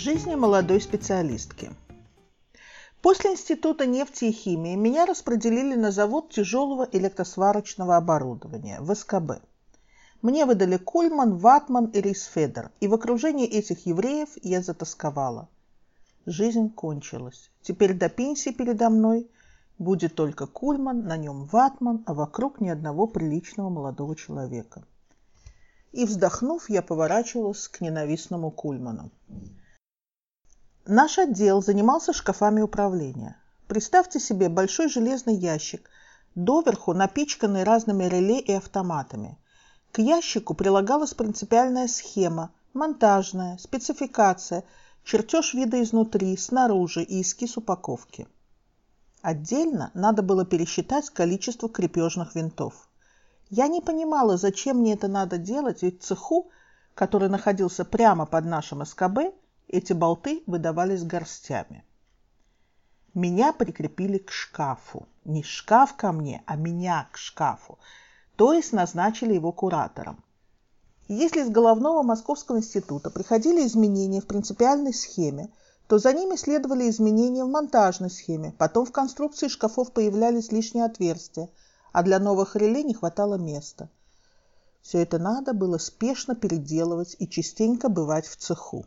Из жизни молодой специалистки. После Института нефти и химии меня распределили на завод тяжелого электросварочного оборудования в СКБ. Мне выдали Кульман, Ватман и Рисфедер, и в окружении этих евреев я затасковала. Жизнь кончилась. Теперь до пенсии передо мной будет только Кульман, на нем Ватман, а вокруг ни одного приличного молодого человека. И, вздохнув, я поворачивалась к ненавистному Кульману. Наш отдел занимался шкафами управления. Представьте себе большой железный ящик, доверху напичканный разными реле и автоматами – к ящику прилагалась принципиальная схема, монтажная, спецификация, чертеж вида изнутри, снаружи и эскиз упаковки. Отдельно надо было пересчитать количество крепежных винтов. Я не понимала, зачем мне это надо делать, ведь цеху, который находился прямо под нашим СКБ, эти болты выдавались горстями. Меня прикрепили к шкафу. Не шкаф ко мне, а меня к шкафу то есть назначили его куратором. Если из головного Московского института приходили изменения в принципиальной схеме, то за ними следовали изменения в монтажной схеме, потом в конструкции шкафов появлялись лишние отверстия, а для новых реле не хватало места. Все это надо было спешно переделывать и частенько бывать в цеху.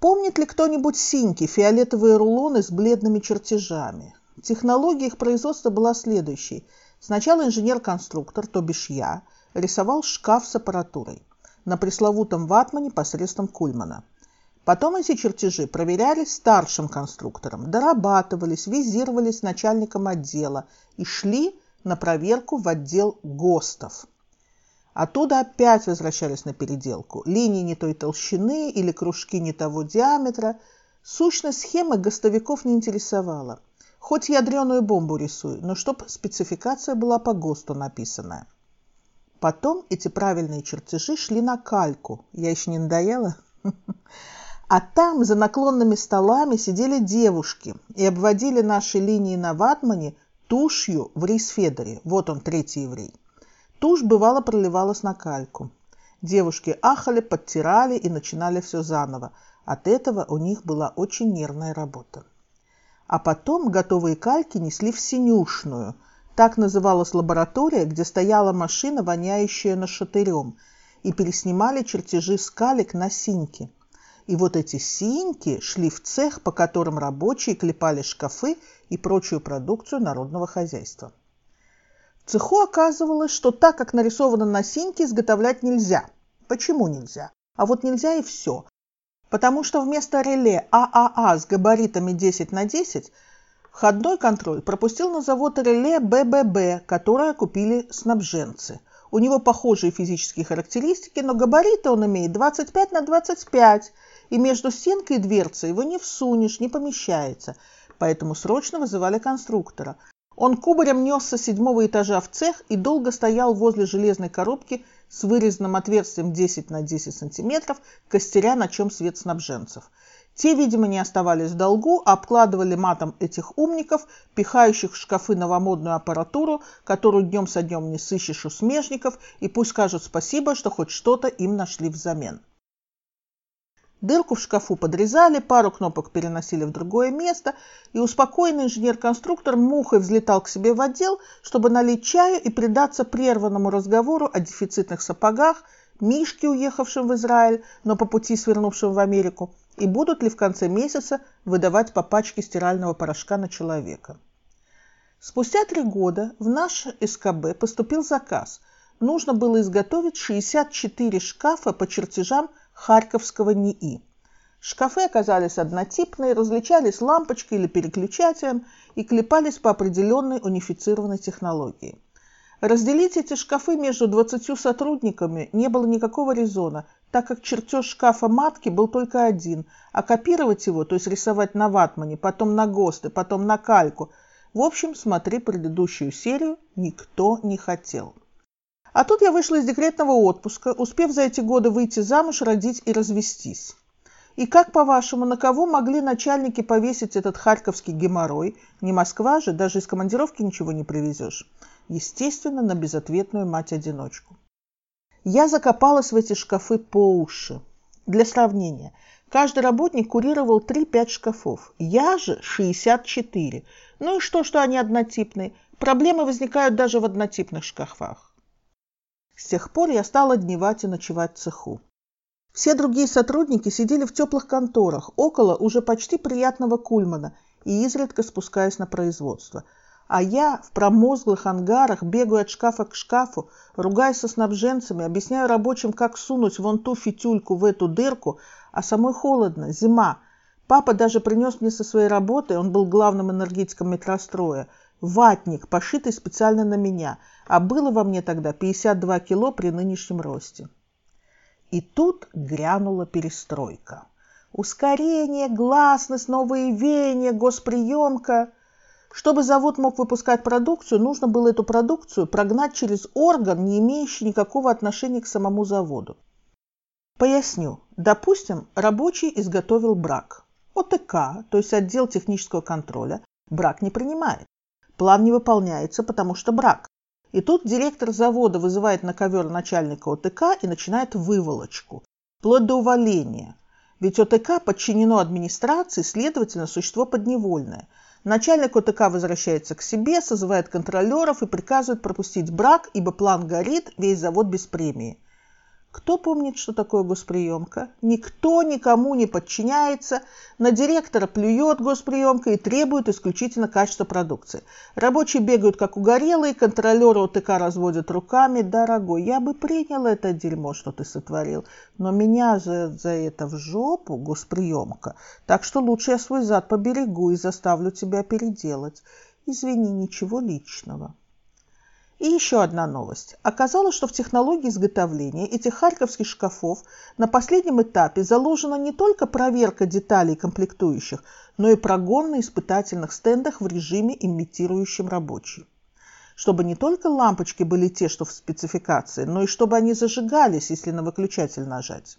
Помнит ли кто-нибудь синьки, фиолетовые рулоны с бледными чертежами? Технология их производства была следующей – Сначала инженер-конструктор, то бишь я, рисовал шкаф с аппаратурой на пресловутом ватмане посредством Кульмана. Потом эти чертежи проверялись старшим конструктором, дорабатывались, визировались начальником отдела и шли на проверку в отдел ГОСТов. Оттуда опять возвращались на переделку. Линии не той толщины или кружки не того диаметра. Сущность схемы гостовиков не интересовала. Хоть ядреную бомбу рисую, но чтоб спецификация была по ГОСТу написанная. Потом эти правильные чертежи шли на кальку. Я еще не надоела? А там за наклонными столами сидели девушки и обводили наши линии на ватмане тушью в рейсфедере. Вот он, третий еврей. Тушь бывало проливалась на кальку. Девушки ахали, подтирали и начинали все заново. От этого у них была очень нервная работа а потом готовые кальки несли в синюшную. Так называлась лаборатория, где стояла машина, воняющая нашатырем, и переснимали чертежи скалек на синьки. И вот эти синьки шли в цех, по которым рабочие клепали шкафы и прочую продукцию народного хозяйства. Цеху оказывалось, что так, как нарисовано на синьке, изготовлять нельзя. Почему нельзя? А вот нельзя и все потому что вместо реле ААА с габаритами 10 на 10 входной контроль пропустил на завод реле БББ, которое купили снабженцы. У него похожие физические характеристики, но габариты он имеет 25 на 25, и между стенкой и дверцей его не всунешь, не помещается. Поэтому срочно вызывали конструктора. Он кубарем несся с седьмого этажа в цех и долго стоял возле железной коробки с вырезанным отверстием 10 на 10 сантиметров, костеря, на чем свет снабженцев. Те, видимо, не оставались в долгу, а обкладывали матом этих умников, пихающих в шкафы новомодную аппаратуру, которую днем со днем не сыщешь у смежников, и пусть скажут спасибо, что хоть что-то им нашли взамен. Дырку в шкафу подрезали, пару кнопок переносили в другое место, и успокоенный инженер-конструктор мухой взлетал к себе в отдел, чтобы налить чаю и предаться прерванному разговору о дефицитных сапогах, Мишке, уехавшем в Израиль, но по пути свернувшем в Америку, и будут ли в конце месяца выдавать по пачке стирального порошка на человека. Спустя три года в наш СКБ поступил заказ. Нужно было изготовить 64 шкафа по чертежам Харьковского НИИ. Шкафы оказались однотипные, различались лампочкой или переключателем и клепались по определенной унифицированной технологии. Разделить эти шкафы между 20 сотрудниками не было никакого резона, так как чертеж шкафа матки был только один, а копировать его, то есть рисовать на ватмане, потом на ГОСТы, потом на кальку, в общем, смотри предыдущую серию, никто не хотел. А тут я вышла из декретного отпуска, успев за эти годы выйти замуж, родить и развестись. И как, по-вашему, на кого могли начальники повесить этот харьковский геморрой? Не Москва же, даже из командировки ничего не привезешь. Естественно, на безответную мать-одиночку. Я закопалась в эти шкафы по уши. Для сравнения, Каждый работник курировал 3-5 шкафов. Я же 64. Ну и что, что они однотипные? Проблемы возникают даже в однотипных шкафах. С тех пор я стала дневать и ночевать в цеху. Все другие сотрудники сидели в теплых конторах, около уже почти приятного кульмана и изредка спускаясь на производство. А я в промозглых ангарах бегаю от шкафа к шкафу, ругаясь со снабженцами, объясняю рабочим, как сунуть вон ту фитюльку в эту дырку, а самой холодно, зима. Папа даже принес мне со своей работы, он был главным энергетиком метростроя, ватник, пошитый специально на меня, а было во мне тогда 52 кило при нынешнем росте. И тут грянула перестройка. Ускорение, гласность, новые веяния, госприемка. Чтобы завод мог выпускать продукцию, нужно было эту продукцию прогнать через орган, не имеющий никакого отношения к самому заводу. Поясню. Допустим, рабочий изготовил брак. ОТК, то есть отдел технического контроля, брак не принимает. План не выполняется, потому что брак. И тут директор завода вызывает на ковер начальника ОТК и начинает выволочку, вплоть до увольнения. Ведь ОТК подчинено администрации, следовательно, существо подневольное. Начальник ОТК возвращается к себе, созывает контролеров и приказывает пропустить брак, ибо план горит, весь завод без премии. Кто помнит, что такое госприемка? Никто никому не подчиняется. На директора плюет госприемка и требует исключительно качества продукции. Рабочие бегают как угорелые, контролеры ОТК разводят руками. Дорогой, я бы принял это дерьмо, что ты сотворил, но меня же за это в жопу госприемка. Так что лучше я свой зад поберегу и заставлю тебя переделать. Извини, ничего личного. И еще одна новость. Оказалось, что в технологии изготовления этих харьковских шкафов на последнем этапе заложена не только проверка деталей комплектующих, но и прогон на испытательных стендах в режиме, имитирующем рабочий. Чтобы не только лампочки были те, что в спецификации, но и чтобы они зажигались, если на выключатель нажать.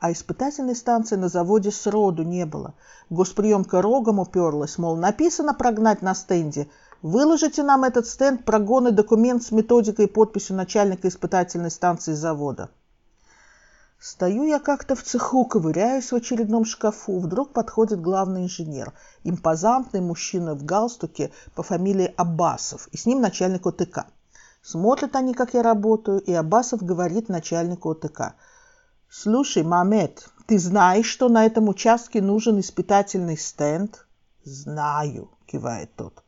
А испытательной станции на заводе сроду не было. Госприемка рогом уперлась, мол, написано прогнать на стенде – Выложите нам этот стенд, прогон и документ с методикой и подписью начальника испытательной станции завода. Стою я как-то в цеху, ковыряюсь в очередном шкафу. Вдруг подходит главный инженер, импозантный мужчина в галстуке по фамилии Аббасов, и с ним начальник ОТК. Смотрят они, как я работаю, и Аббасов говорит начальнику ОТК. «Слушай, Мамед, ты знаешь, что на этом участке нужен испытательный стенд?» «Знаю», — кивает тот.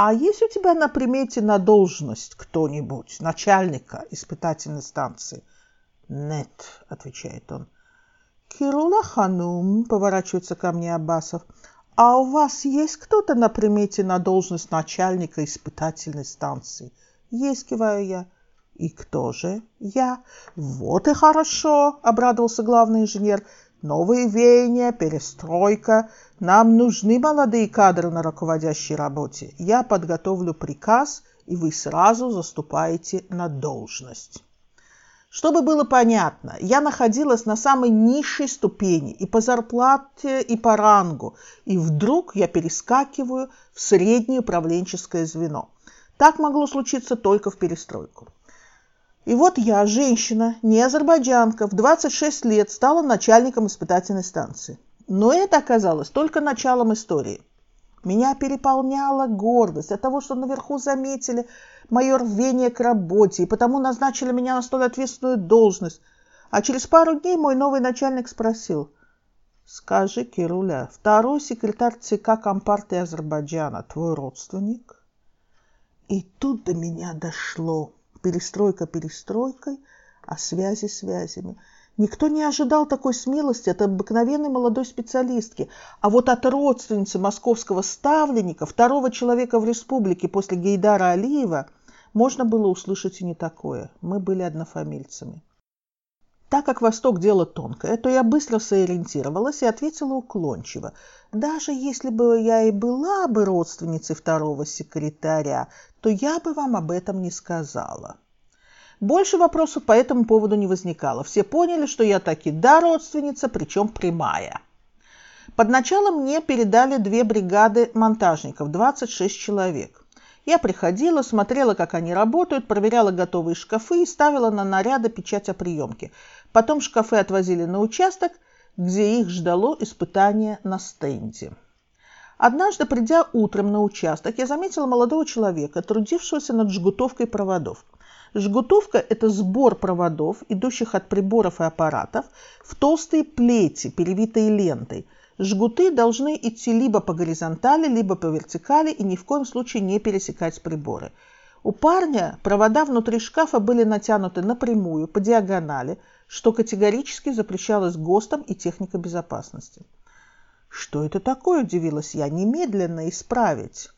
А есть у тебя на примете на должность кто-нибудь, начальника испытательной станции? Нет, отвечает он. Кирула Ханум, поворачивается ко мне Аббасов. А у вас есть кто-то на примете на должность начальника испытательной станции? Есть, киваю я. И кто же? Я. Вот и хорошо, обрадовался главный инженер. Новые веяния, перестройка. Нам нужны молодые кадры на руководящей работе. Я подготовлю приказ, и вы сразу заступаете на должность. Чтобы было понятно, я находилась на самой низшей ступени и по зарплате, и по рангу, и вдруг я перескакиваю в среднее управленческое звено. Так могло случиться только в перестройку. И вот я, женщина, не азербайджанка, в 26 лет стала начальником испытательной станции. Но это оказалось только началом истории. Меня переполняла гордость от того, что наверху заметили мое рвение к работе, и потому назначили меня на столь ответственную должность. А через пару дней мой новый начальник спросил, «Скажи, Кируля, второй секретарь ЦК Компартии Азербайджана твой родственник?» И тут до меня дошло перестройка перестройкой, а связи связями. Никто не ожидал такой смелости от обыкновенной молодой специалистки, а вот от родственницы московского ставленника, второго человека в республике после Гейдара Алиева, можно было услышать и не такое. Мы были однофамильцами. Так как Восток дело тонкое, то я быстро сориентировалась и ответила уклончиво. Даже если бы я и была бы родственницей второго секретаря, то я бы вам об этом не сказала. Больше вопросов по этому поводу не возникало. Все поняли, что я таки да родственница, причем прямая. Под началом мне передали две бригады монтажников, 26 человек. Я приходила, смотрела, как они работают, проверяла готовые шкафы и ставила на наряды печать о приемке. Потом шкафы отвозили на участок, где их ждало испытание на стенде. Однажды, придя утром на участок, я заметила молодого человека, трудившегося над жгутовкой проводов. Жгутовка – это сбор проводов, идущих от приборов и аппаратов, в толстые плети, перевитые лентой. Жгуты должны идти либо по горизонтали, либо по вертикали и ни в коем случае не пересекать приборы. У парня провода внутри шкафа были натянуты напрямую, по диагонали, что категорически запрещалось ГОСТом и техникой безопасности. «Что это такое?» – удивилась я. «Немедленно исправить».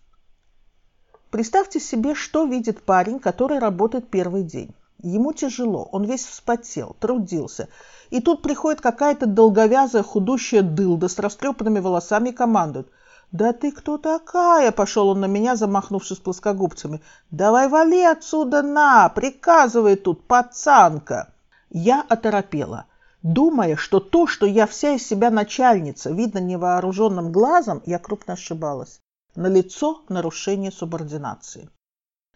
Представьте себе, что видит парень, который работает первый день. Ему тяжело, он весь вспотел, трудился. И тут приходит какая-то долговязая худущая дылда с растрепанными волосами и командует. «Да ты кто такая?» – пошел он на меня, замахнувшись плоскогубцами. «Давай вали отсюда на! Приказывай тут, пацанка!» Я оторопела, думая, что то, что я вся из себя начальница, видно невооруженным глазом, я крупно ошибалась. На лицо нарушение субординации.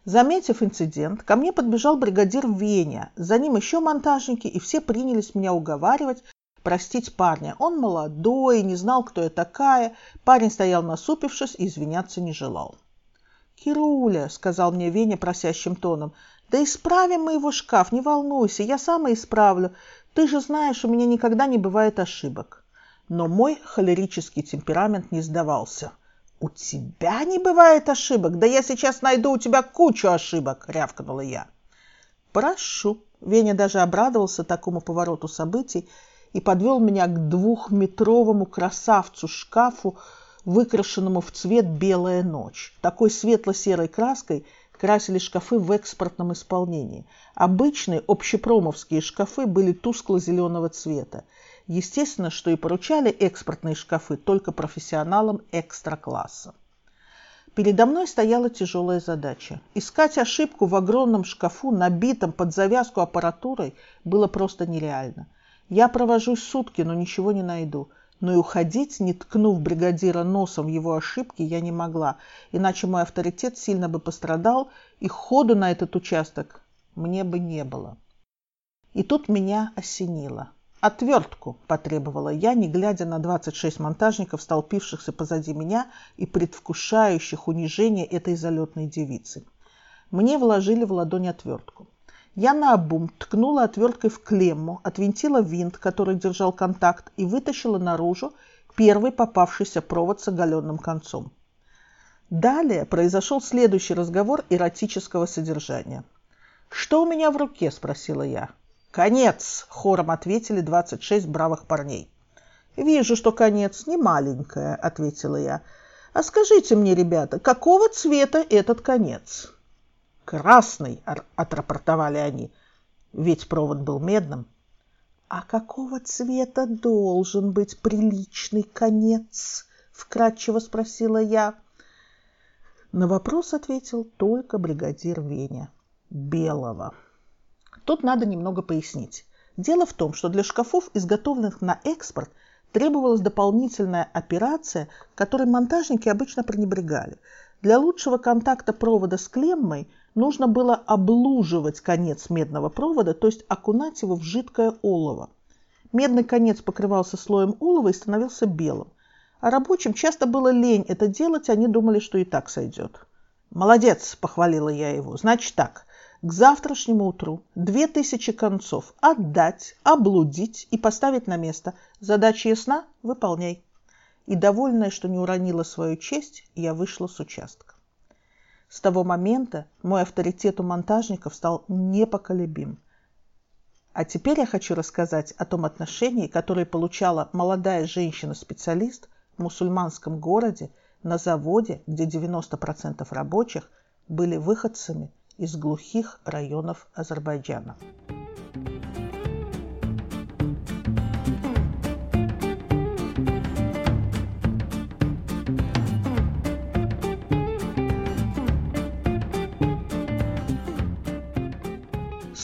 Заметив инцидент, ко мне подбежал бригадир Веня. За ним еще монтажники, и все принялись меня уговаривать, простить парня. Он молодой, не знал, кто я такая. Парень стоял насупившись и извиняться не желал. «Кируля», — сказал мне Веня просящим тоном, — «да исправим мы его шкаф, не волнуйся, я сама исправлю. Ты же знаешь, у меня никогда не бывает ошибок». Но мой холерический темперамент не сдавался. «У тебя не бывает ошибок? Да я сейчас найду у тебя кучу ошибок!» — рявкнула я. «Прошу». Веня даже обрадовался такому повороту событий и подвел меня к двухметровому красавцу-шкафу, выкрашенному в цвет «Белая ночь». Такой светло-серой краской красили шкафы в экспортном исполнении. Обычные общепромовские шкафы были тускло-зеленого цвета. Естественно, что и поручали экспортные шкафы только профессионалам экстра-класса. Передо мной стояла тяжелая задача. Искать ошибку в огромном шкафу, набитом под завязку аппаратурой, было просто нереально. Я провожусь сутки, но ничего не найду. Но и уходить, не ткнув бригадира носом в его ошибки, я не могла, иначе мой авторитет сильно бы пострадал, и ходу на этот участок мне бы не было. И тут меня осенило. «Отвертку!» – потребовала я, не глядя на 26 монтажников, столпившихся позади меня и предвкушающих унижение этой залетной девицы. Мне вложили в ладонь отвертку. Я наобум ткнула отверткой в клемму, отвинтила винт, который держал контакт, и вытащила наружу первый попавшийся провод с оголенным концом. Далее произошел следующий разговор эротического содержания. «Что у меня в руке?» – спросила я. «Конец!» – хором ответили 26 бравых парней. «Вижу, что конец не маленькая», – ответила я. «А скажите мне, ребята, какого цвета этот конец?» «Красный», – отрапортовали они, ведь провод был медным. «А какого цвета должен быть приличный конец?» – вкратчиво спросила я. На вопрос ответил только бригадир Веня. «Белого». Тут надо немного пояснить. Дело в том, что для шкафов, изготовленных на экспорт, требовалась дополнительная операция, которой монтажники обычно пренебрегали. Для лучшего контакта провода с клеммой нужно было облуживать конец медного провода, то есть окунать его в жидкое олово. Медный конец покрывался слоем олова и становился белым. А рабочим часто было лень это делать, они думали, что и так сойдет. «Молодец!» – похвалила я его. «Значит так, к завтрашнему утру две тысячи концов отдать, облудить и поставить на место. Задача ясна? Выполняй. И, довольная, что не уронила свою честь, я вышла с участка. С того момента мой авторитет у монтажников стал непоколебим. А теперь я хочу рассказать о том отношении, которое получала молодая женщина-специалист в мусульманском городе на заводе, где 90% рабочих были выходцами – из глухих районов Азербайджана.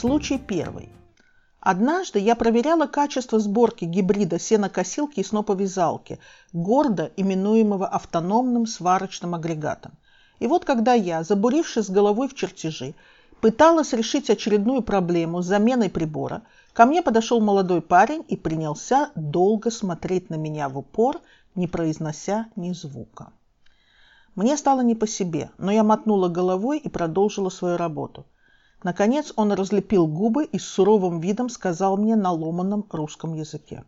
Случай первый. Однажды я проверяла качество сборки гибрида сенокосилки и сноповязалки, гордо именуемого автономным сварочным агрегатом. И вот когда я, забурившись головой в чертежи, пыталась решить очередную проблему с заменой прибора, Ко мне подошел молодой парень и принялся долго смотреть на меня в упор, не произнося ни звука. Мне стало не по себе, но я мотнула головой и продолжила свою работу. Наконец он разлепил губы и с суровым видом сказал мне на ломаном русском языке.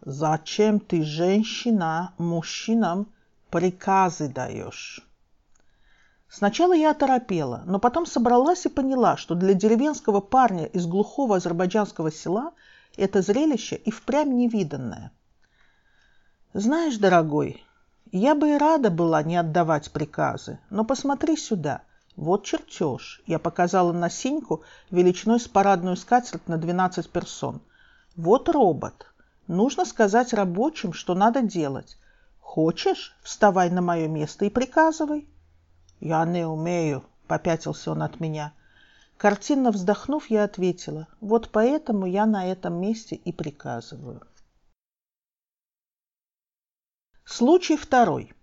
«Зачем ты, женщина, мужчинам приказы даешь?» Сначала я оторопела, но потом собралась и поняла, что для деревенского парня из глухого азербайджанского села это зрелище и впрямь невиданное. «Знаешь, дорогой, я бы и рада была не отдавать приказы, но посмотри сюда. Вот чертеж. Я показала на синьку величиной с парадную скатерть на 12 персон. Вот робот. Нужно сказать рабочим, что надо делать. Хочешь, вставай на мое место и приказывай. Я не умею, попятился он от меня. Картинно вздохнув, я ответила, вот поэтому я на этом месте и приказываю. Случай второй.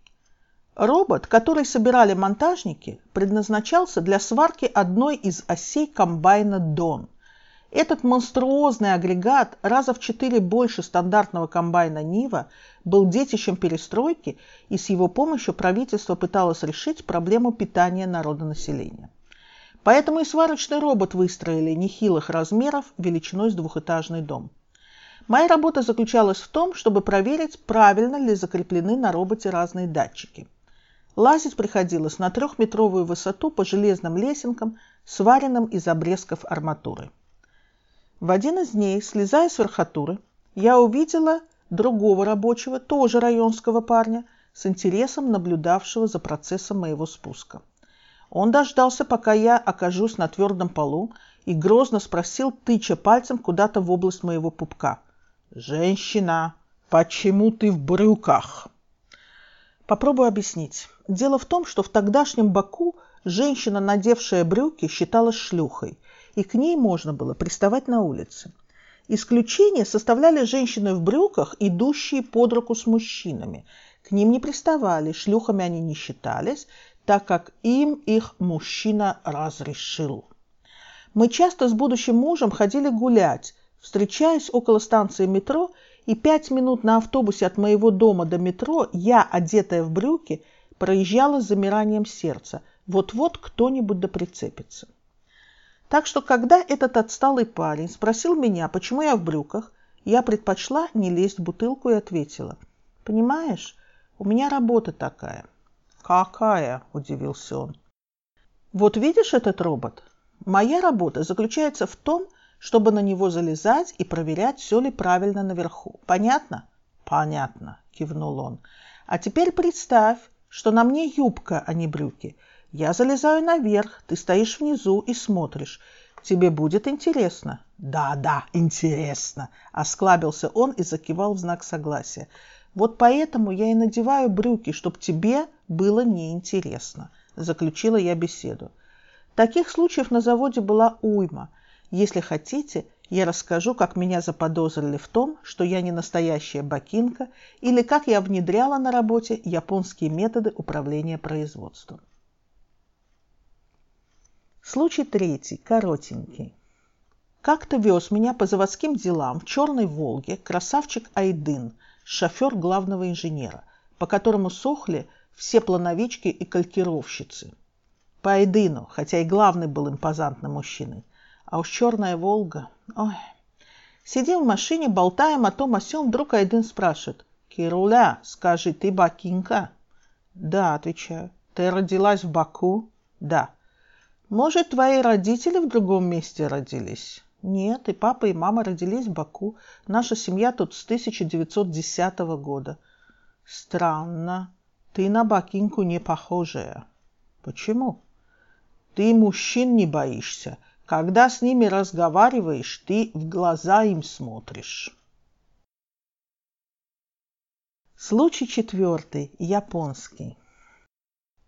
Робот, который собирали монтажники, предназначался для сварки одной из осей комбайна «Дон». Этот монструозный агрегат, раза в четыре больше стандартного комбайна «Нива», был детищем перестройки, и с его помощью правительство пыталось решить проблему питания народонаселения. Поэтому и сварочный робот выстроили нехилых размеров величиной с двухэтажный дом – Моя работа заключалась в том, чтобы проверить, правильно ли закреплены на роботе разные датчики. Лазить приходилось на трехметровую высоту по железным лесенкам, сваренным из обрезков арматуры. В один из дней, слезая с верхотуры, я увидела другого рабочего, тоже районского парня, с интересом наблюдавшего за процессом моего спуска. Он дождался, пока я окажусь на твердом полу, и грозно спросил, тыча пальцем куда-то в область моего пупка – «Женщина, почему ты в брюках?» Попробую объяснить. Дело в том, что в тогдашнем Баку женщина, надевшая брюки, считалась шлюхой, и к ней можно было приставать на улице. Исключение составляли женщины в брюках, идущие под руку с мужчинами. К ним не приставали, шлюхами они не считались, так как им их мужчина разрешил. Мы часто с будущим мужем ходили гулять, Встречаясь около станции метро, и пять минут на автобусе от моего дома до метро я, одетая в брюки, проезжала с замиранием сердца. Вот-вот кто-нибудь да прицепится. Так что, когда этот отсталый парень спросил меня, почему я в брюках, я предпочла не лезть в бутылку и ответила. «Понимаешь, у меня работа такая». «Какая?» – удивился он. «Вот видишь этот робот? Моя работа заключается в том, чтобы на него залезать и проверять, все ли правильно наверху. Понятно? Понятно, кивнул он. А теперь представь, что на мне юбка, а не брюки. Я залезаю наверх, ты стоишь внизу и смотришь. Тебе будет интересно. Да, да, интересно, осклабился он и закивал в знак согласия. Вот поэтому я и надеваю брюки, чтобы тебе было неинтересно, заключила я беседу. Таких случаев на заводе была уйма – если хотите, я расскажу, как меня заподозрили в том, что я не настоящая бакинка, или как я внедряла на работе японские методы управления производством. Случай третий, коротенький. Как-то вез меня по заводским делам в черной «Волге» красавчик Айдын, шофер главного инженера, по которому сохли все плановички и калькировщицы. По Айдыну, хотя и главный был импозантным мужчиной, а уж черная Волга. Ой. Сидим в машине, болтаем о том о сём, вдруг один спрашивает. «Кируля, скажи, ты бакинка?» «Да», отвечаю. «Ты родилась в Баку?» «Да». «Может, твои родители в другом месте родились?» «Нет, и папа, и мама родились в Баку. Наша семья тут с 1910 года». «Странно. Ты на бакинку не похожая». «Почему?» «Ты мужчин не боишься. Когда с ними разговариваешь, ты в глаза им смотришь. Случай четвертый, японский.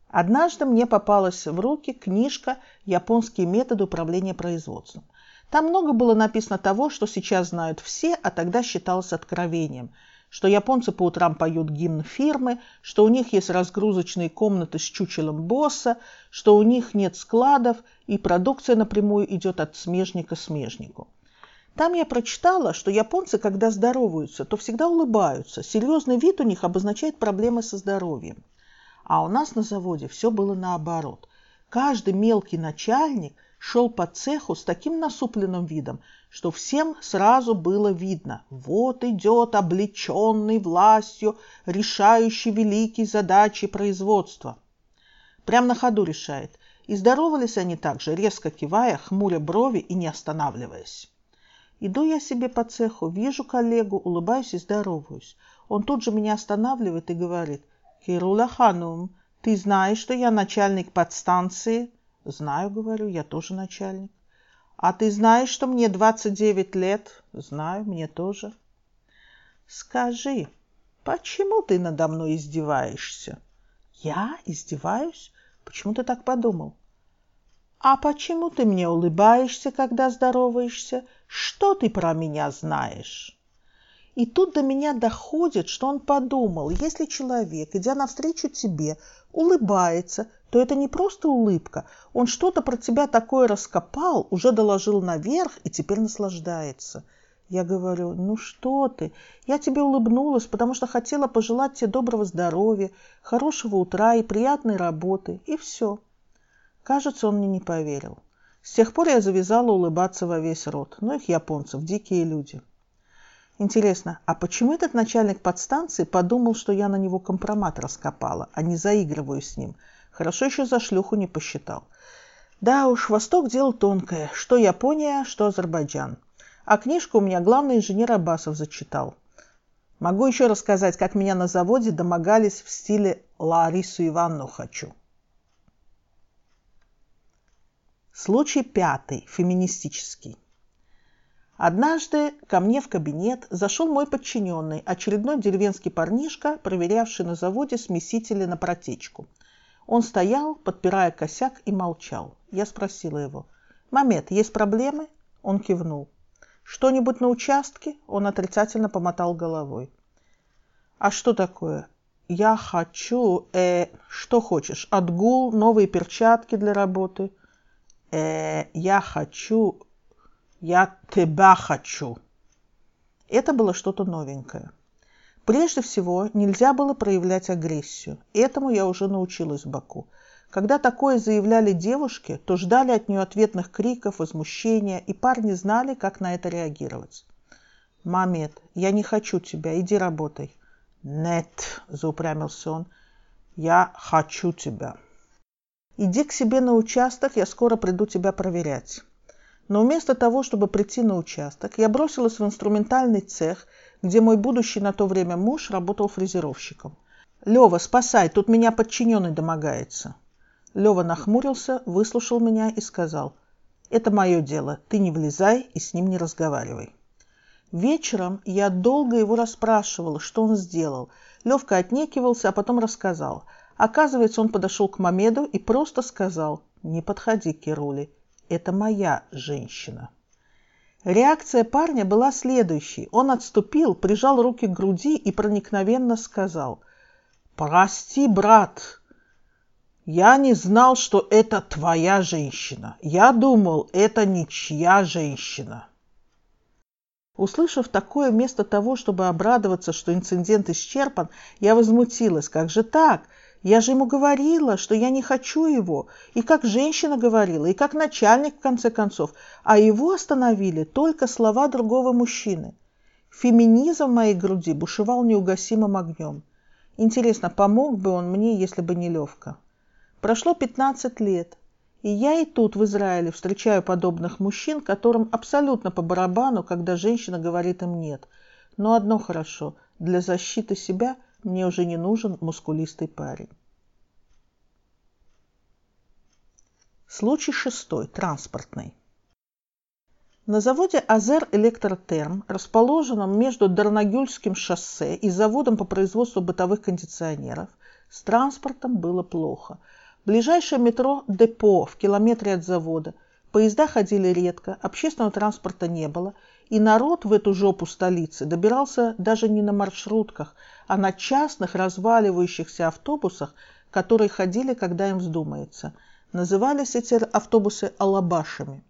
Однажды мне попалась в руки книжка «Японские методы управления производством». Там много было написано того, что сейчас знают все, а тогда считалось откровением – что японцы по утрам поют гимн фирмы, что у них есть разгрузочные комнаты с чучелом босса, что у них нет складов и продукция напрямую идет от смежника смежнику. Там я прочитала, что японцы, когда здороваются, то всегда улыбаются. Серьезный вид у них обозначает проблемы со здоровьем. А у нас на заводе все было наоборот. Каждый мелкий начальник шел по цеху с таким насупленным видом, что всем сразу было видно. Вот идет облеченный властью, решающий великие задачи производства. Прям на ходу решает. И здоровались они также, резко кивая, хмуря брови и не останавливаясь. Иду я себе по цеху, вижу коллегу, улыбаюсь и здороваюсь. Он тут же меня останавливает и говорит, «Кирула Ханум, ты знаешь, что я начальник подстанции?» «Знаю, — говорю, — я тоже начальник». «А ты знаешь, что мне 29 лет?» «Знаю, мне тоже». «Скажи, почему ты надо мной издеваешься?» «Я издеваюсь? Почему ты так подумал?» «А почему ты мне улыбаешься, когда здороваешься? Что ты про меня знаешь?» И тут до меня доходит, что он подумал, если человек, идя навстречу тебе, улыбается, то это не просто улыбка, он что-то про тебя такое раскопал, уже доложил наверх и теперь наслаждается. Я говорю, ну что ты, я тебе улыбнулась, потому что хотела пожелать тебе доброго здоровья, хорошего утра и приятной работы, и все. Кажется, он мне не поверил. С тех пор я завязала улыбаться во весь рот. Ну их японцев, дикие люди. Интересно, а почему этот начальник подстанции подумал, что я на него компромат раскопала, а не заигрываю с ним? Хорошо еще за шлюху не посчитал. Да уж, Восток дело тонкое. Что Япония, что Азербайджан. А книжку у меня главный инженер Абасов зачитал. Могу еще рассказать, как меня на заводе домогались в стиле «Ларису Ивановну хочу». Случай пятый, феминистический. Однажды ко мне в кабинет зашел мой подчиненный, очередной деревенский парнишка, проверявший на заводе смесители на протечку. Он стоял, подпирая косяк, и молчал. Я спросила его, «Мамед, есть проблемы?» Он кивнул. «Что-нибудь на участке?» Он отрицательно помотал головой. «А что такое?» «Я хочу... Э, что хочешь? Отгул, новые перчатки для работы?» э, я хочу, я тебя хочу. Это было что-то новенькое. Прежде всего, нельзя было проявлять агрессию. Этому я уже научилась в Баку. Когда такое заявляли девушки, то ждали от нее ответных криков, возмущения, и парни знали, как на это реагировать. «Мамед, я не хочу тебя, иди работай». «Нет», — заупрямился он, — «я хочу тебя». Иди к себе на участок, я скоро приду тебя проверять. Но вместо того, чтобы прийти на участок, я бросилась в инструментальный цех, где мой будущий на то время муж работал фрезеровщиком. «Лева, спасай, тут меня подчиненный домогается». Лева нахмурился, выслушал меня и сказал, «Это мое дело, ты не влезай и с ним не разговаривай». Вечером я долго его расспрашивала, что он сделал. Левка отнекивался, а потом рассказал – Оказывается, он подошел к Мамеду и просто сказал «Не подходи, Керули, это моя женщина». Реакция парня была следующей. Он отступил, прижал руки к груди и проникновенно сказал «Прости, брат, я не знал, что это твоя женщина. Я думал, это ничья женщина». Услышав такое, вместо того, чтобы обрадоваться, что инцидент исчерпан, я возмутилась. Как же так? Я же ему говорила, что я не хочу его, и как женщина говорила, и как начальник, в конце концов, а его остановили только слова другого мужчины. Феминизм в моей груди бушевал неугасимым огнем. Интересно, помог бы он мне, если бы не Левка? Прошло 15 лет, и я и тут в Израиле встречаю подобных мужчин, которым абсолютно по барабану, когда женщина говорит им «нет». Но одно хорошо – для защиты себя мне уже не нужен мускулистый парень. Случай шестой, транспортный. На заводе «Азер Электротерм», расположенном между Дарнагюльским шоссе и заводом по производству бытовых кондиционеров, с транспортом было плохо. Ближайшее метро – депо в километре от завода. Поезда ходили редко, общественного транспорта не было, и народ в эту жопу столицы добирался даже не на маршрутках, а на частных разваливающихся автобусах, которые ходили, когда им вздумается – Назывались эти автобусы «алабашами».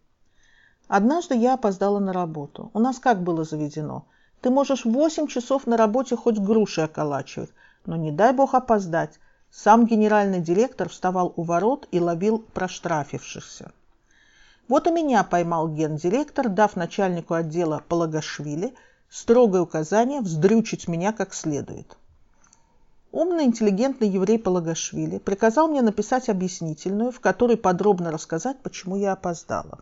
Однажды я опоздала на работу. У нас как было заведено? Ты можешь восемь часов на работе хоть груши околачивать, но не дай бог опоздать. Сам генеральный директор вставал у ворот и ловил проштрафившихся. Вот и меня поймал гендиректор, дав начальнику отдела Палагашвили строгое указание вздрючить меня как следует. Умный, интеллигентный еврей Палагашвили приказал мне написать объяснительную, в которой подробно рассказать, почему я опоздала.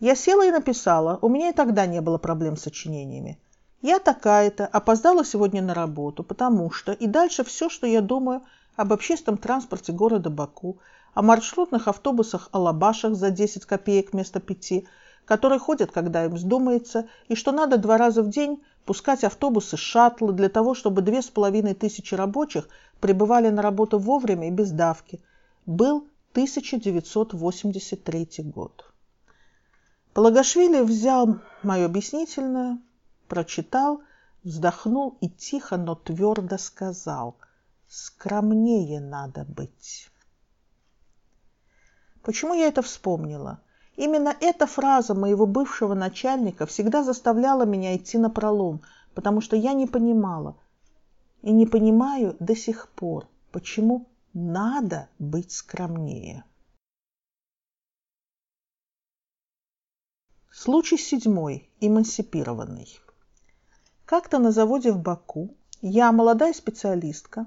Я села и написала, у меня и тогда не было проблем с сочинениями. Я такая-то, опоздала сегодня на работу, потому что... И дальше все, что я думаю об общественном транспорте города Баку, о маршрутных автобусах Алабашах за 10 копеек вместо 5, которые ходят, когда им вздумается, и что надо два раза в день пускать автобусы шаттлы для того, чтобы две с половиной тысячи рабочих прибывали на работу вовремя и без давки. Был 1983 год. Палагашвили взял мою объяснительную, прочитал, вздохнул и тихо, но твердо сказал «Скромнее надо быть». Почему я это вспомнила? Именно эта фраза моего бывшего начальника всегда заставляла меня идти на пролом, потому что я не понимала и не понимаю до сих пор, почему надо быть скромнее. Случай седьмой. Эмансипированный. Как-то на заводе в Баку я, молодая специалистка,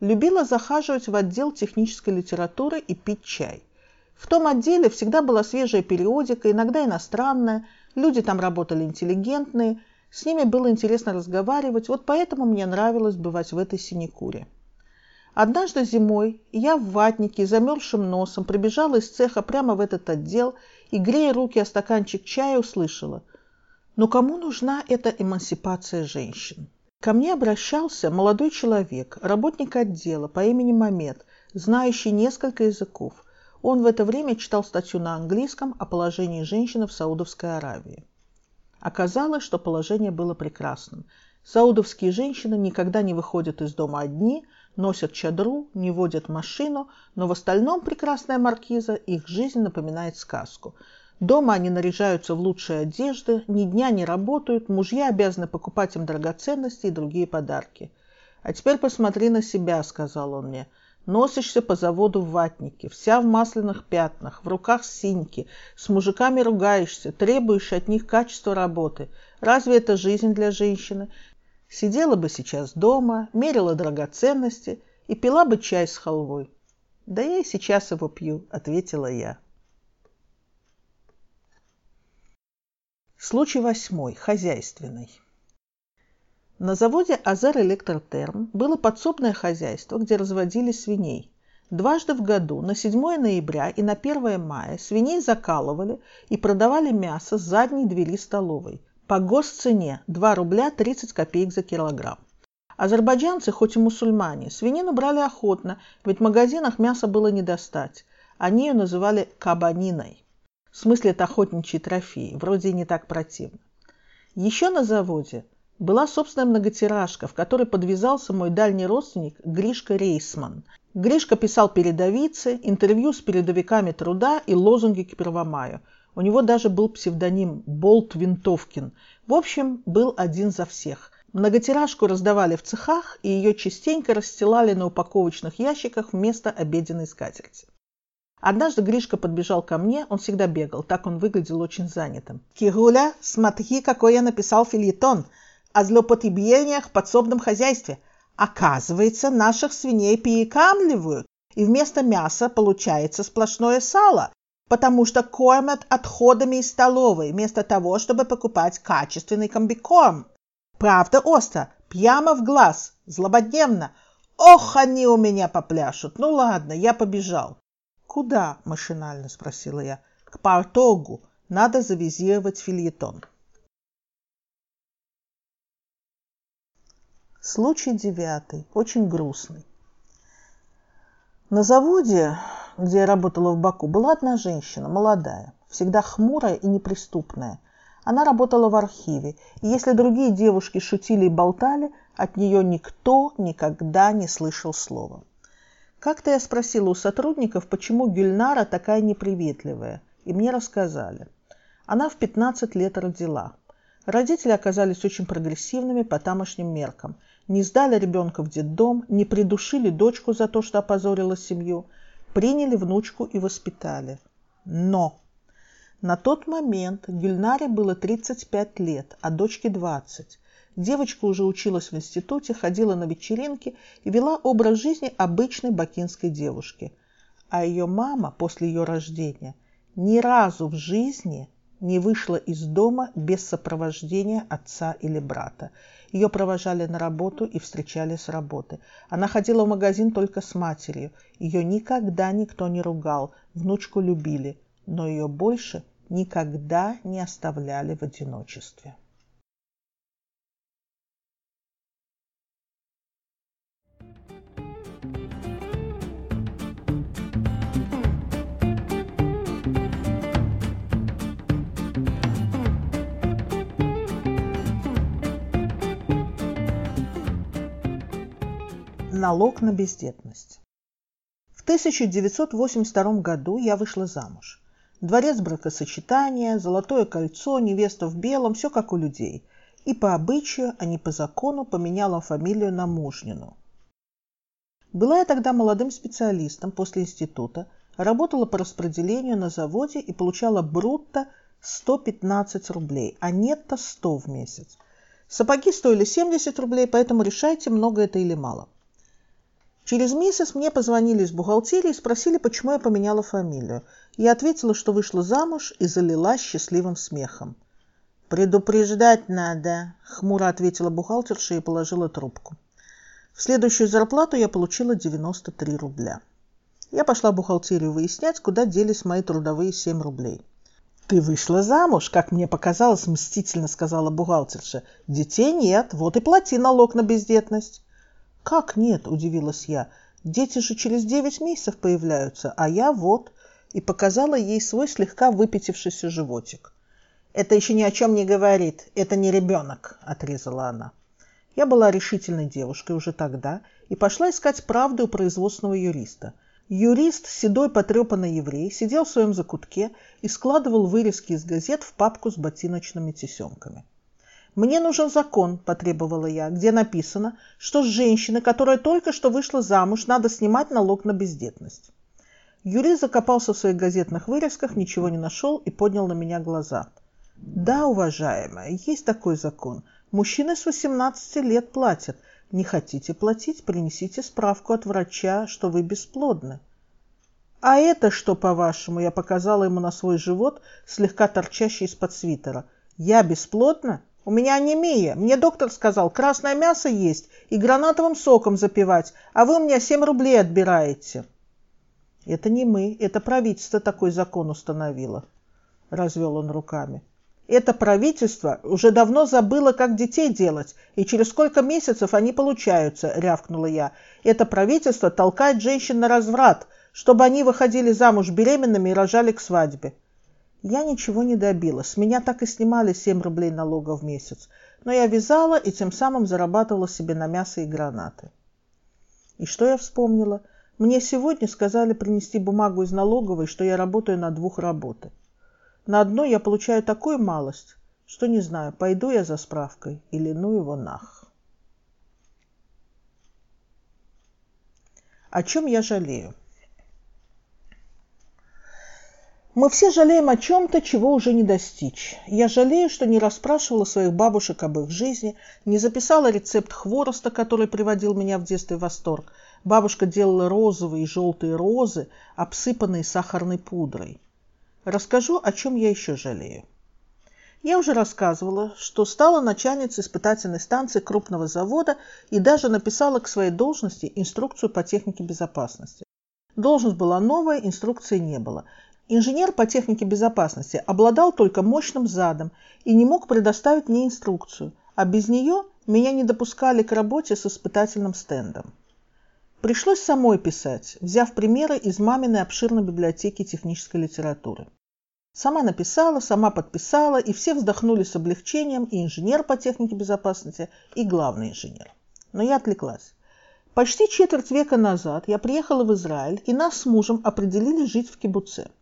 любила захаживать в отдел технической литературы и пить чай – в том отделе всегда была свежая периодика, иногда иностранная, люди там работали интеллигентные, с ними было интересно разговаривать, вот поэтому мне нравилось бывать в этой синекуре. Однажды зимой я в ватнике, замерзшим носом, прибежала из цеха прямо в этот отдел и, грея руки о стаканчик чая, услышала. Но кому нужна эта эмансипация женщин? Ко мне обращался молодой человек, работник отдела по имени Мамед, знающий несколько языков – он в это время читал статью на английском о положении женщины в Саудовской Аравии. Оказалось, что положение было прекрасным. Саудовские женщины никогда не выходят из дома одни, носят чадру, не водят машину, но в остальном прекрасная маркиза их жизнь напоминает сказку. Дома они наряжаются в лучшие одежды, ни дня не работают, мужья обязаны покупать им драгоценности и другие подарки. «А теперь посмотри на себя», — сказал он мне. Носишься по заводу в ватнике, вся в масляных пятнах, в руках синьки, с мужиками ругаешься, требуешь от них качества работы. Разве это жизнь для женщины? Сидела бы сейчас дома, мерила драгоценности и пила бы чай с халвой. «Да я и сейчас его пью», — ответила я. Случай восьмой, хозяйственный. На заводе «Азер Электротерм» было подсобное хозяйство, где разводили свиней. Дважды в году, на 7 ноября и на 1 мая, свиней закалывали и продавали мясо с задней двери столовой. По госцене 2 рубля 30 копеек за килограмм. Азербайджанцы, хоть и мусульмане, свинину брали охотно, ведь в магазинах мяса было не достать. Они ее называли кабаниной. В смысле это охотничьи трофеи, вроде и не так противно. Еще на заводе была собственная многотиражка, в которой подвязался мой дальний родственник Гришка Рейсман. Гришка писал передовицы, интервью с передовиками труда и лозунги к Первомаю. У него даже был псевдоним Болт Винтовкин. В общем, был один за всех. Многотиражку раздавали в цехах, и ее частенько расстилали на упаковочных ящиках вместо обеденной скатерти. Однажды Гришка подбежал ко мне, он всегда бегал, так он выглядел очень занятым. «Кигуля, смотри, какой я написал филитон!» О злоупотреблениях в подсобном хозяйстве. Оказывается, наших свиней перекамливают, и вместо мяса получается сплошное сало, потому что кормят отходами из столовой, вместо того, чтобы покупать качественный комбикорм. Правда остро, прямо в глаз, злободневно. Ох, они у меня попляшут. Ну ладно, я побежал. Куда? машинально спросила я. К Партогу. Надо завизировать фильетон. Случай девятый, очень грустный. На заводе, где я работала в Баку, была одна женщина, молодая, всегда хмурая и неприступная. Она работала в архиве, и если другие девушки шутили и болтали, от нее никто никогда не слышал слова. Как-то я спросила у сотрудников, почему Гюльнара такая неприветливая, и мне рассказали. Она в 15 лет родила. Родители оказались очень прогрессивными по тамошним меркам. Не сдали ребенка в детдом, не придушили дочку за то, что опозорила семью, приняли внучку и воспитали. Но на тот момент Гюльнаре было 35 лет, а дочке 20. Девочка уже училась в институте, ходила на вечеринки и вела образ жизни обычной бакинской девушки. А ее мама после ее рождения ни разу в жизни не вышла из дома без сопровождения отца или брата. Ее провожали на работу и встречали с работы. Она ходила в магазин только с матерью. Ее никогда никто не ругал, внучку любили, но ее больше никогда не оставляли в одиночестве. Налог на бездетность. В 1982 году я вышла замуж. Дворец бракосочетания, золотое кольцо, невеста в белом, все как у людей. И по обычаю, а не по закону, поменяла фамилию на Мужнину. Была я тогда молодым специалистом после института, работала по распределению на заводе и получала брутто 115 рублей, а нетто 100 в месяц. Сапоги стоили 70 рублей, поэтому решайте, много это или мало. Через месяц мне позвонили из бухгалтерии и спросили, почему я поменяла фамилию. Я ответила, что вышла замуж и залила счастливым смехом. «Предупреждать надо», — хмуро ответила бухгалтерша и положила трубку. В следующую зарплату я получила 93 рубля. Я пошла в бухгалтерию выяснять, куда делись мои трудовые 7 рублей. «Ты вышла замуж, как мне показалось, мстительно сказала бухгалтерша. Детей нет, вот и плати налог на бездетность». «Как нет?» – удивилась я. «Дети же через девять месяцев появляются, а я вот...» И показала ей свой слегка выпятившийся животик. «Это еще ни о чем не говорит. Это не ребенок», – отрезала она. Я была решительной девушкой уже тогда и пошла искать правду у производственного юриста. Юрист, седой потрепанный еврей, сидел в своем закутке и складывал вырезки из газет в папку с ботиночными тесемками. «Мне нужен закон», – потребовала я, где написано, что с женщины, которая только что вышла замуж, надо снимать налог на бездетность. Юрий закопался в своих газетных вырезках, ничего не нашел и поднял на меня глаза. «Да, уважаемая, есть такой закон. Мужчины с 18 лет платят. Не хотите платить, принесите справку от врача, что вы бесплодны». «А это что, по-вашему?» Я показала ему на свой живот, слегка торчащий из-под свитера. «Я бесплодна?» У меня анемия. Мне доктор сказал, красное мясо есть и гранатовым соком запивать, а вы у меня 7 рублей отбираете. Это не мы, это правительство такой закон установило. Развел он руками. Это правительство уже давно забыло, как детей делать, и через сколько месяцев они получаются, рявкнула я. Это правительство толкает женщин на разврат, чтобы они выходили замуж беременными и рожали к свадьбе. Я ничего не добилась. С меня так и снимали 7 рублей налога в месяц. Но я вязала и тем самым зарабатывала себе на мясо и гранаты. И что я вспомнила? Мне сегодня сказали принести бумагу из налоговой, что я работаю на двух работы. На одной я получаю такую малость, что не знаю, пойду я за справкой или ну его нах. О чем я жалею? Мы все жалеем о чем-то, чего уже не достичь. Я жалею, что не расспрашивала своих бабушек об их жизни, не записала рецепт хвороста, который приводил меня в детстве в восторг. Бабушка делала розовые и желтые розы, обсыпанные сахарной пудрой. Расскажу, о чем я еще жалею. Я уже рассказывала, что стала начальницей испытательной станции крупного завода и даже написала к своей должности инструкцию по технике безопасности. Должность была новая, инструкции не было. Инженер по технике безопасности обладал только мощным задом и не мог предоставить мне инструкцию, а без нее меня не допускали к работе с испытательным стендом. Пришлось самой писать, взяв примеры из маминой обширной библиотеки технической литературы. Сама написала, сама подписала, и все вздохнули с облегчением, и инженер по технике безопасности, и главный инженер. Но я отвлеклась. Почти четверть века назад я приехала в Израиль, и нас с мужем определили жить в кибуце –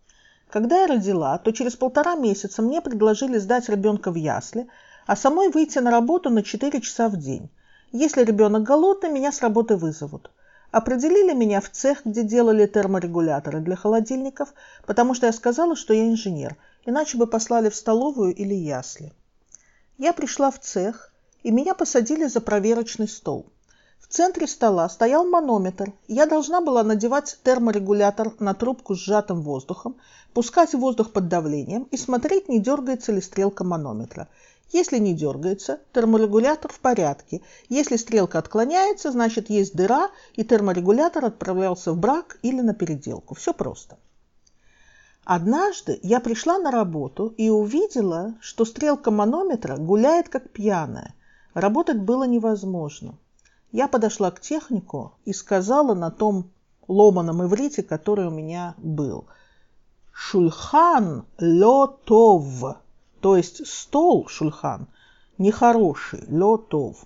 Когда я родила, то через полтора месяца мне предложили сдать ребенка в ясли, а самой выйти на работу на 4 часа в день. Если ребенок голодный, меня с работы вызовут. Определили меня в цех, где делали терморегуляторы для холодильников, потому что я сказала, что я инженер, иначе бы послали в столовую или ясли. Я пришла в цех, и меня посадили за проверочный стол. В центре стола стоял манометр. Я должна была надевать терморегулятор на трубку с сжатым воздухом, пускать воздух под давлением и смотреть, не дергается ли стрелка манометра. Если не дергается, терморегулятор в порядке. Если стрелка отклоняется, значит есть дыра, и терморегулятор отправлялся в брак или на переделку. Все просто. Однажды я пришла на работу и увидела, что стрелка манометра гуляет как пьяная. Работать было невозможно. Я подошла к технику и сказала на том ломаном иврите, который у меня был. «Шульхан лотов», то есть стол, шульхан, нехороший, лотов,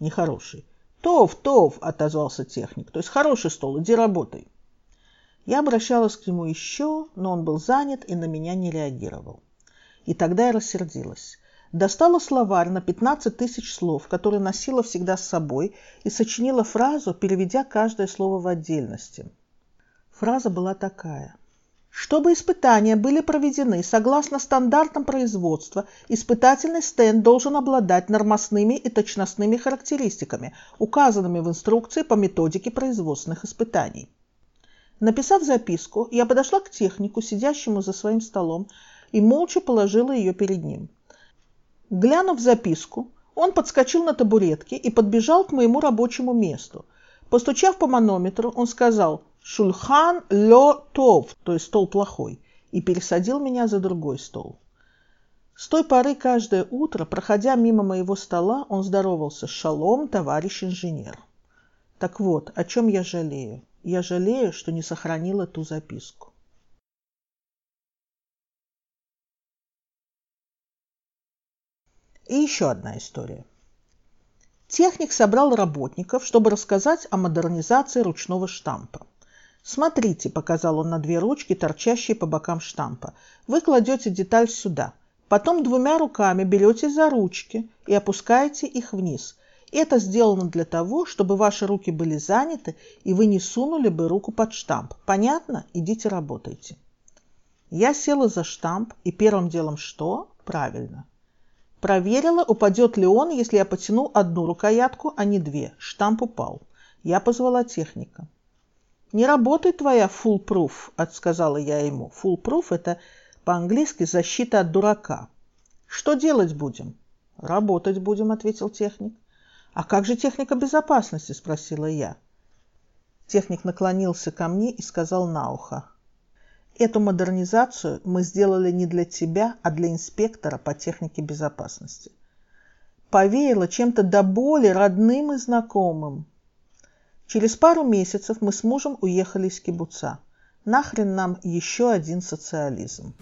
нехороший. «Тов, тов», — отозвался техник, то есть хороший стол, иди работай. Я обращалась к нему еще, но он был занят и на меня не реагировал. И тогда я рассердилась. Достала словарь на 15 тысяч слов, который носила всегда с собой, и сочинила фразу, переведя каждое слово в отдельности. Фраза была такая. Чтобы испытания были проведены согласно стандартам производства, испытательный стенд должен обладать нормосными и точностными характеристиками, указанными в инструкции по методике производственных испытаний. Написав записку, я подошла к технику, сидящему за своим столом, и молча положила ее перед ним. Глянув записку, он подскочил на табуретке и подбежал к моему рабочему месту. Постучав по манометру, он сказал «Шульхан лё тов», то есть стол плохой, и пересадил меня за другой стол. С той поры каждое утро, проходя мимо моего стола, он здоровался «Шалом, товарищ инженер». Так вот, о чем я жалею. Я жалею, что не сохранила ту записку. И еще одна история. Техник собрал работников, чтобы рассказать о модернизации ручного штампа. «Смотрите», — показал он на две ручки, торчащие по бокам штампа. «Вы кладете деталь сюда. Потом двумя руками берете за ручки и опускаете их вниз. Это сделано для того, чтобы ваши руки были заняты, и вы не сунули бы руку под штамп. Понятно? Идите работайте. Я села за штамп, и первым делом что? Правильно. Проверила, упадет ли он, если я потяну одну рукоятку, а не две. Штамп упал. Я позвала техника. «Не работает твоя full-proof», — сказала я ему. Full-proof — это по-английски защита от дурака. «Что делать будем?» «Работать будем», — ответил техник. «А как же техника безопасности?» – спросила я. Техник наклонился ко мне и сказал на ухо. «Эту модернизацию мы сделали не для тебя, а для инспектора по технике безопасности. Повеяло чем-то до боли родным и знакомым. Через пару месяцев мы с мужем уехали из кибуца. Нахрен нам еще один социализм?»